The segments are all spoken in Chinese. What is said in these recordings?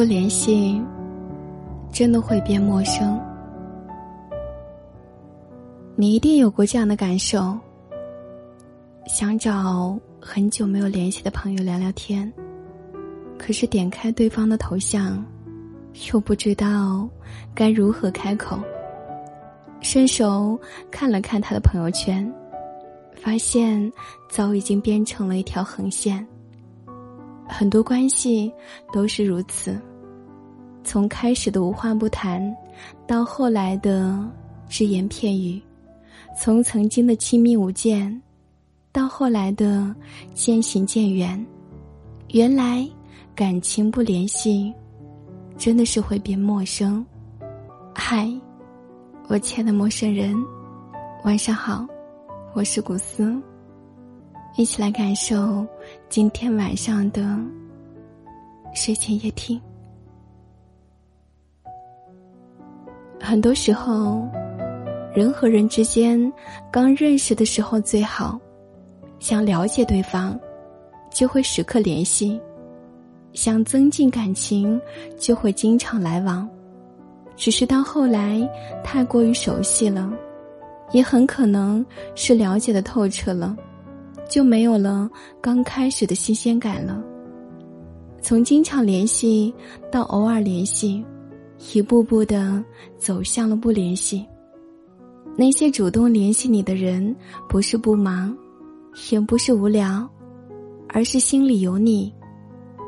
不联系，真的会变陌生。你一定有过这样的感受：想找很久没有联系的朋友聊聊天，可是点开对方的头像，又不知道该如何开口。伸手看了看他的朋友圈，发现早已经变成了一条横线。很多关系都是如此，从开始的无话不谈，到后来的只言片语。从曾经的亲密无间，到后来的渐行渐远，原来感情不联系，真的是会变陌生。嗨，我亲爱的陌生人，晚上好，我是古斯，一起来感受今天晚上的睡前夜听。很多时候。人和人之间刚认识的时候最好，想了解对方，就会时刻联系；想增进感情，就会经常来往。只是到后来太过于熟悉了，也很可能是了解的透彻了，就没有了刚开始的新鲜感了。从经常联系到偶尔联系，一步步的走向了不联系。那些主动联系你的人，不是不忙，也不是无聊，而是心里有你，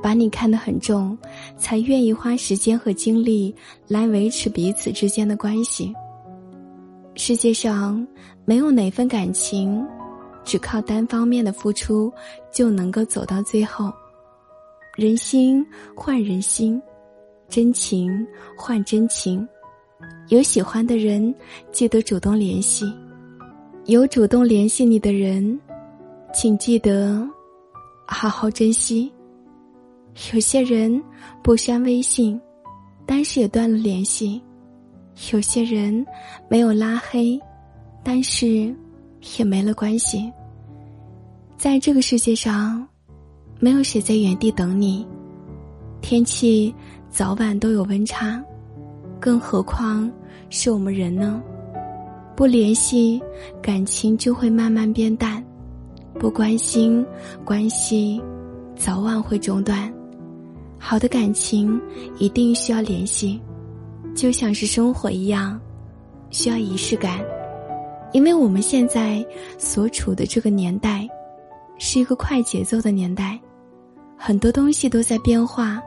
把你看得很重，才愿意花时间和精力来维持彼此之间的关系。世界上没有哪份感情，只靠单方面的付出就能够走到最后。人心换人心，真情换真情。有喜欢的人，记得主动联系；有主动联系你的人，请记得好好珍惜。有些人不删微信，但是也断了联系；有些人没有拉黑，但是也没了关系。在这个世界上，没有谁在原地等你。天气早晚都有温差。更何况是我们人呢？不联系，感情就会慢慢变淡；不关心，关系早晚会中断。好的感情一定需要联系，就像是生活一样，需要仪式感。因为我们现在所处的这个年代，是一个快节奏的年代，很多东西都在变化。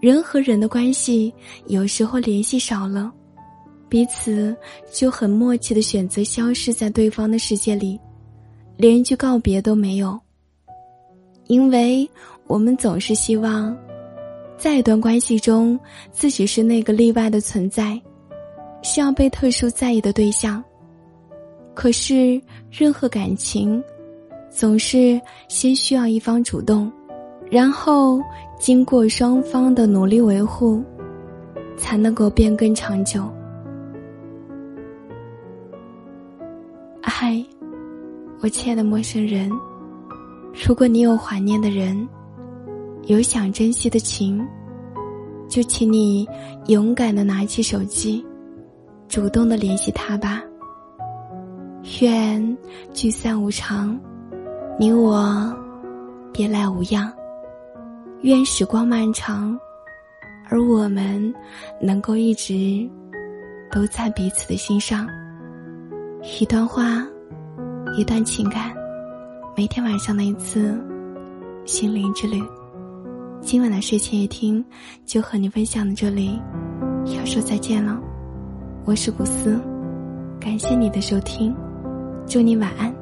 人和人的关系，有时候联系少了，彼此就很默契的选择消失在对方的世界里，连一句告别都没有。因为我们总是希望，在一段关系中，自己是那个例外的存在，需要被特殊在意的对象。可是，任何感情，总是先需要一方主动。然后，经过双方的努力维护，才能够变更长久。嗨，我亲爱的陌生人，如果你有怀念的人，有想珍惜的情，就请你勇敢的拿起手机，主动的联系他吧。愿聚散无常，你我别来无恙。愿时光漫长，而我们能够一直都在彼此的心上。一段话，一段情感，每天晚上的一次心灵之旅。今晚的睡前夜听就和你分享到这里，要说再见了。我是古斯，感谢你的收听，祝你晚安。